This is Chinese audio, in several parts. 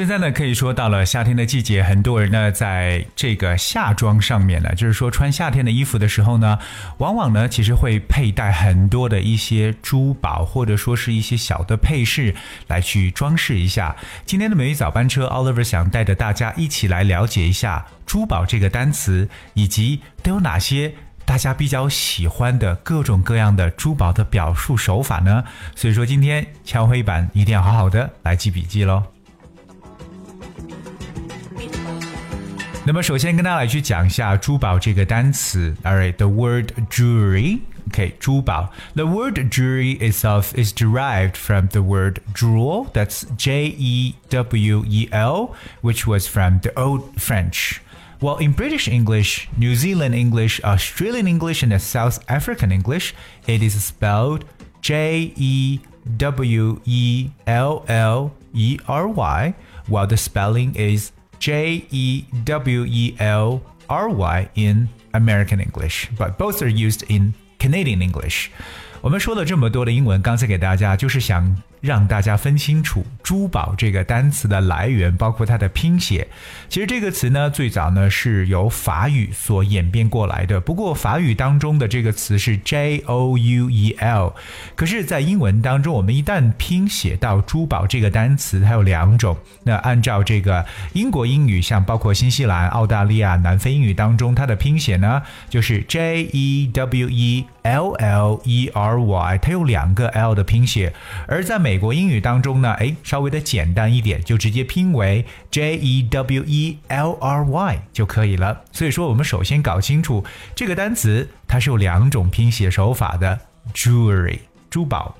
现在呢，可以说到了夏天的季节，很多人呢在这个夏装上面呢，就是说穿夏天的衣服的时候呢，往往呢其实会佩戴很多的一些珠宝，或者说是一些小的配饰来去装饰一下。今天的美语早班车，Oliver 想带着大家一起来了解一下珠宝这个单词，以及都有哪些大家比较喜欢的各种各样的珠宝的表述手法呢？所以说今天敲黑板一定要好好的来记笔记喽。那么首先跟大家来去讲一下珠宝这个单词。Alright, the word jewelry. Okay, 珠宝. The word jewelry itself is derived from the word jewel. That's J E W E L, which was from the Old French. Well, in British English, New Zealand English, Australian English, and South African English, it is spelled J E W E L L E R Y, while the spelling is J E W E L R Y in American English, but both are used in Canadian English. 我们说了这么多的英文，刚才给大家就是想 让大家分清楚“珠宝”这个单词的来源，包括它的拼写。其实这个词呢，最早呢是由法语所演变过来的。不过法语当中的这个词是 J O U E L，可是，在英文当中，我们一旦拼写到“珠宝”这个单词，它有两种。那按照这个英国英语，像包括新西兰、澳大利亚、南非英语当中，它的拼写呢就是 J E W E L L E R Y，它有两个 L 的拼写。而在美美国英语当中呢，哎，稍微的简单一点，就直接拼为 J E W E L R Y 就可以了。所以说，我们首先搞清楚这个单词，它是有两种拼写手法的，jewelry 珠宝。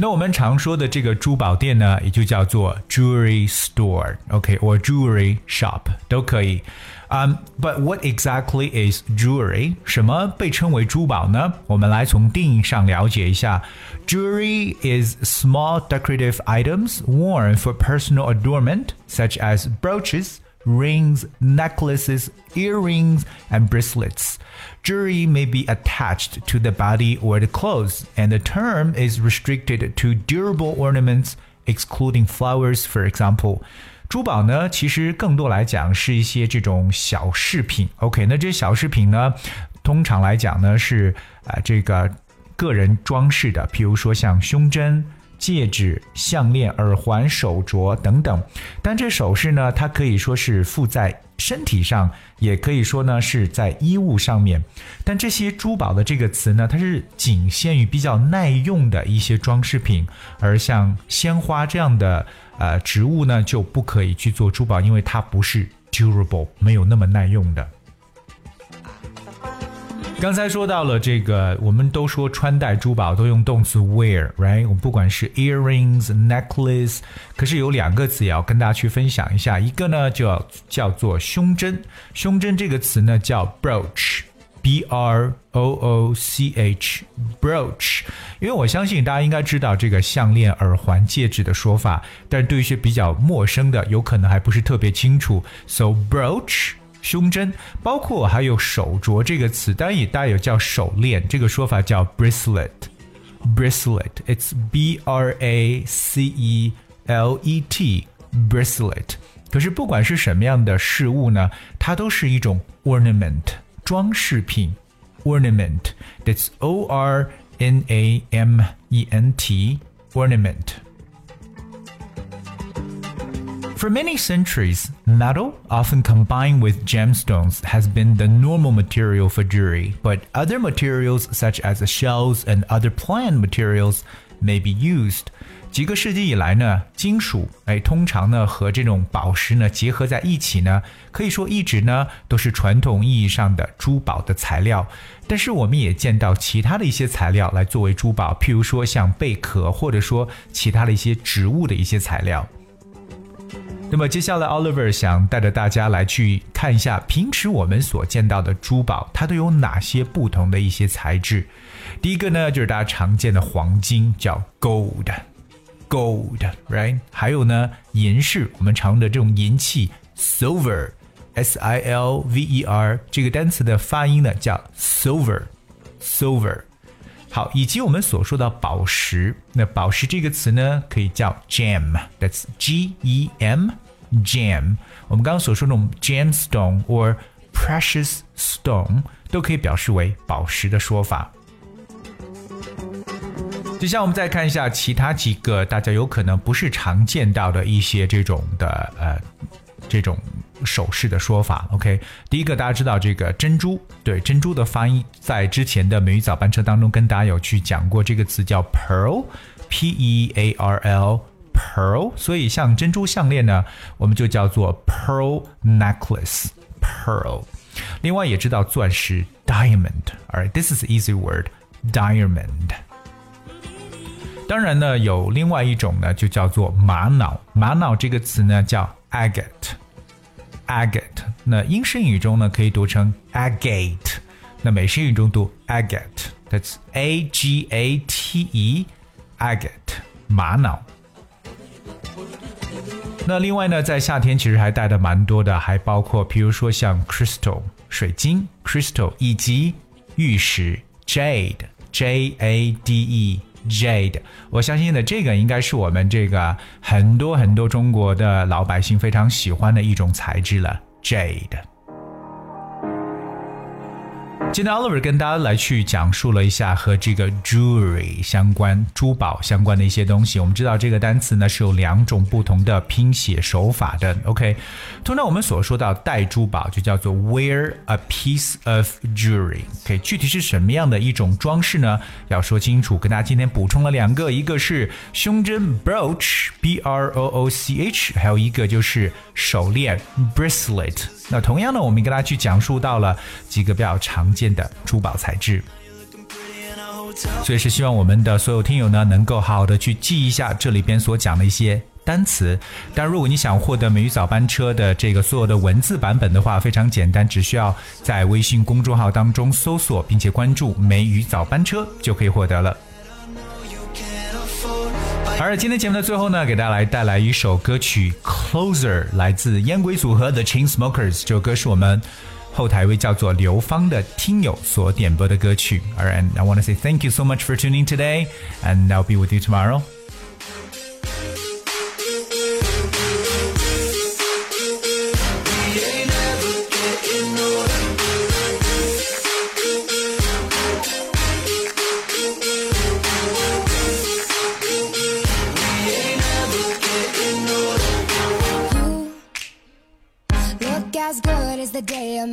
那我们常说的这个珠宝店呢，也就叫做 jewelry store，OK，或 jewelry shop 都可以。Um, but what exactly is jewelry？什么被称为珠宝呢？我们来从定义上了解一下。Jewelry is small decorative items worn for personal adornment, such as brooches, rings, necklaces, earrings, and bracelets. Jewelry may be attached to the body or the clothes, and the term is restricted to durable ornaments, excluding flowers, for example. 珠宝呢，其实更多来讲是一些这种小饰品。OK，那这些小饰品呢，通常来讲呢是啊、呃、这个个人装饰的，譬如说像胸针、 戒指、项链、耳环、手镯等等。但这首饰呢，它可以说是附在身体上，也可以说呢是在衣物上面。但这些珠宝的这个词呢，它是仅限于比较耐用的一些装饰品，而像鲜花这样的。呃，植物呢就不可以去做珠宝，因为它不是 durable，没有那么耐用的。刚才说到了这个，我们都说穿戴珠宝都用动词 wear，right？我们不管是 earrings、necklace，可是有两个词也要跟大家去分享一下，一个呢就要叫做胸针，胸针这个词呢叫 brooch。B R O O C H brooch，因为我相信大家应该知道这个项链、耳环、戒指的说法，但是对于一些比较陌生的，有可能还不是特别清楚。So brooch 胸针，包括还有手镯这个词，当然也带有叫手链这个说法叫 bracelet。bracelet，it's B R A C E L E T bracelet。可是不管是什么样的事物呢，它都是一种 ornament。装饰品 ornament. That's O R N A M E N T ornament. For many centuries, metal, often combined with gemstones, has been the normal material for jewelry, but other materials such as shells and other plant materials may be used. 几个世纪以来呢，金属哎，通常呢和这种宝石呢结合在一起呢，可以说一直呢都是传统意义上的珠宝的材料。但是我们也见到其他的一些材料来作为珠宝，譬如说像贝壳，或者说其他的一些植物的一些材料。 那么接下来，Oliver 想带着大家来去看一下平时我们所见到的珠宝，它都有哪些不同的一些材质。第一个呢，就是大家常见的黄金，叫 gold。gold，right？还有呢，银饰，我们常用的这种银器，silver。S I L V E R 这个单词的发音呢叫 silver，silver。好，以及我们所说的宝石，那宝石这个词呢可以叫 gem，that's G E M，gem。我们刚刚所说的那种 gemstone or precious stone 都可以表示为宝石的说法。接下来我们再看一下其他几个大家有可能不是常见到的一些这种的呃这种首饰的说法。OK，第一个大家知道这个珍珠，对珍珠的发音，在之前的美语早班车当中跟大家有去讲过，这个词叫 pearl，P E A R L，pearl。所以像珍珠项链呢，我们就叫做 pearl necklace，pearl。另外也知道钻石 diamond，alright，this is easy word，diamond。当然呢，有另外一种呢，就叫做玛瑙。玛瑙这个词呢叫 agate agate，。那英式英语中呢可以读成 agate，那美式英语中读 agate，that's A G A T E，agate，玛瑙。那另外呢，在夏天其实还带的蛮多的，还包括比如说像 crystal 水晶 crystal，以及玉石 jade J A D E。Jade，我相信的这个应该是我们这个很多很多中国的老百姓非常喜欢的一种材质了，Jade。今天 Oliver 跟大家来去讲述了一下和这个 jewelry 相关、珠宝相关的一些东西。我们知道这个单词呢是有两种不同的拼写手法的。OK，通常我们所说到戴珠宝就叫做 wear a piece of jewelry。OK，具体是什么样的一种装饰呢？要说清楚。跟大家今天补充了两个，一个是胸针 brooch，b r o o c h，还有一个就是手链 bracelet。那同样呢，我们跟大家去讲述到了几个比较常见件的珠宝材质，所以是希望我们的所有听友呢，能够好好的去记一下这里边所讲的一些单词。但如果你想获得美语早班车的这个所有的文字版本的话，非常简单，只需要在微信公众号当中搜索并且关注“美语早班车”就可以获得了。而今天节目的最后呢，给大家来带来一首歌曲《Closer》，来自烟鬼组合 The Chainsmokers。这首歌是我们后台一位叫做刘芳的听友所点播的歌曲。Alright, I want to say thank you so much for tuning today, and I'll be with you tomorrow.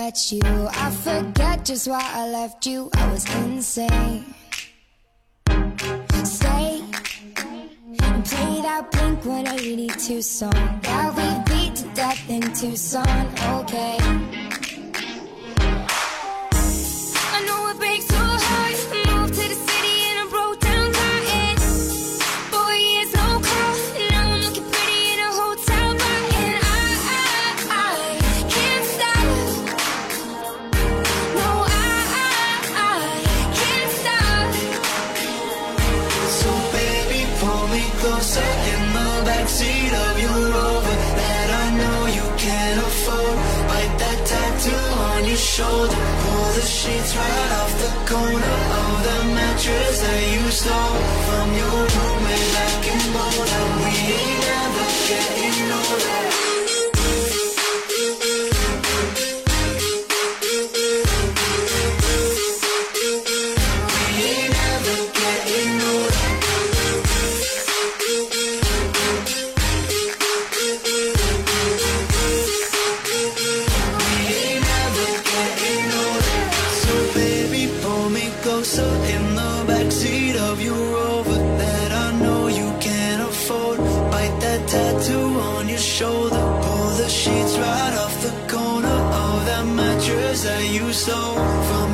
Met you. I forget just why I left you. I was insane. Stay and play that Blink 182 song that we beat to death in Tucson. Okay. Shoulder. Pull the sheets right off the corner Of the mattress that you stole From your that you stole from